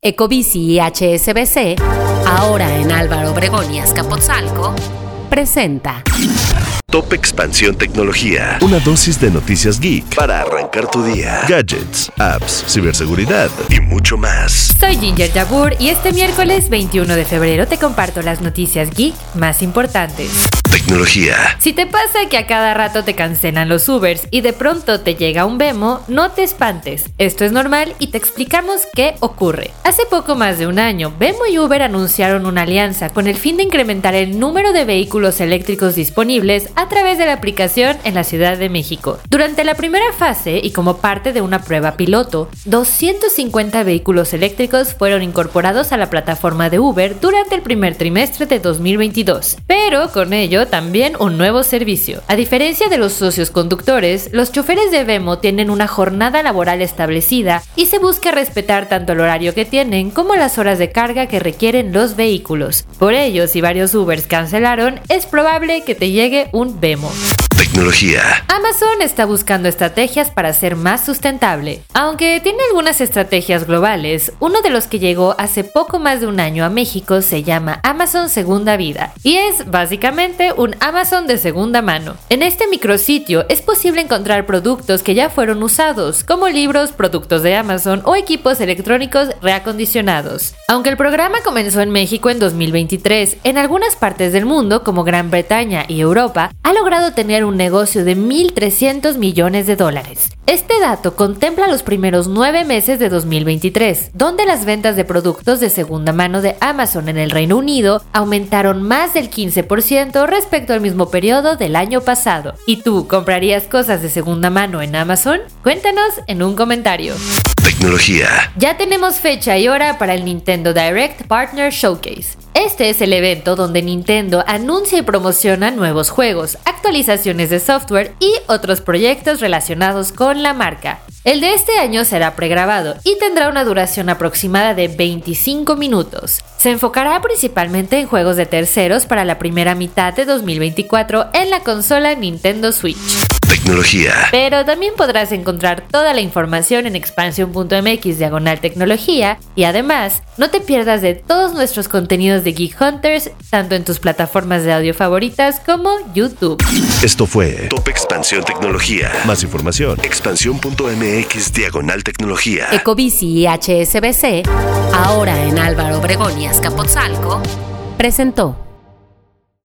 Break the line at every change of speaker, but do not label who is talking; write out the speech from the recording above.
Ecobici y HSBC, ahora en Álvaro Obregón y Azcapotzalco, presenta
Top Expansión Tecnología. Una dosis de noticias geek para arrancar tu día. Gadgets, apps, ciberseguridad y mucho más.
Soy Ginger Jabur y este miércoles 21 de febrero te comparto las noticias geek más importantes.
Tecnología.
Si te pasa que a cada rato te cancelan los Ubers y de pronto te llega un Vemo, no te espantes. Esto es normal y te explicamos qué ocurre. Hace poco más de un año, Vemo y Uber anunciaron una alianza con el fin de incrementar el número de vehículos eléctricos disponibles a través de la aplicación en la Ciudad de México. Durante la primera fase y como parte de una prueba piloto, 250 vehículos eléctricos fueron incorporados a la plataforma de Uber durante el primer trimestre de 2022. Pero con también un nuevo servicio. A diferencia de los socios conductores, los choferes de Vemo tienen una jornada laboral establecida y se busca respetar tanto el horario que tienen como las horas de carga que requieren los vehículos. Por ello, si varios Ubers cancelaron, es probable que te llegue un Vemo.
Tecnología.
Amazon está buscando estrategias para ser más sustentable. Aunque tiene algunas estrategias globales, uno de los que llegó hace poco más de un año a México se llama Amazon Segunda Vida y es básicamente un Amazon de segunda mano. En este micrositio es posible encontrar productos que ya fueron usados, como libros, productos de Amazon o equipos electrónicos reacondicionados. Aunque el programa comenzó en México en 2023, en algunas partes del mundo, como Gran Bretaña y Europa, ha logrado tener un negocio de 1.300 millones de dólares. Este dato contempla los primeros nueve meses de 2023, donde las ventas de productos de segunda mano de Amazon en el Reino Unido aumentaron más del 15% respecto al mismo periodo del año pasado. ¿Y tú comprarías cosas de segunda mano en Amazon? Cuéntanos en un comentario.
Tecnología.
Ya tenemos fecha y hora para el Nintendo Direct Partner Showcase. Este es el evento donde Nintendo anuncia y promociona nuevos juegos, actualizaciones de software y otros proyectos relacionados con la marca. El de este año será pregrabado y tendrá una duración aproximada de 25 minutos. Se enfocará principalmente en juegos de terceros para la primera mitad de 2024 en la consola Nintendo Switch.
Tecnología.
Pero también podrás encontrar toda la información en expansión.mx diagonal tecnología y además no te pierdas de todos nuestros contenidos de Geek Hunters tanto en tus plataformas de audio favoritas como YouTube.
Esto fue Top Expansión Tecnología. Más información. Expansión.mx diagonal tecnología.
Ecobici y HSBC, ahora en Álvaro Obregón y Azcapotzalco, presentó.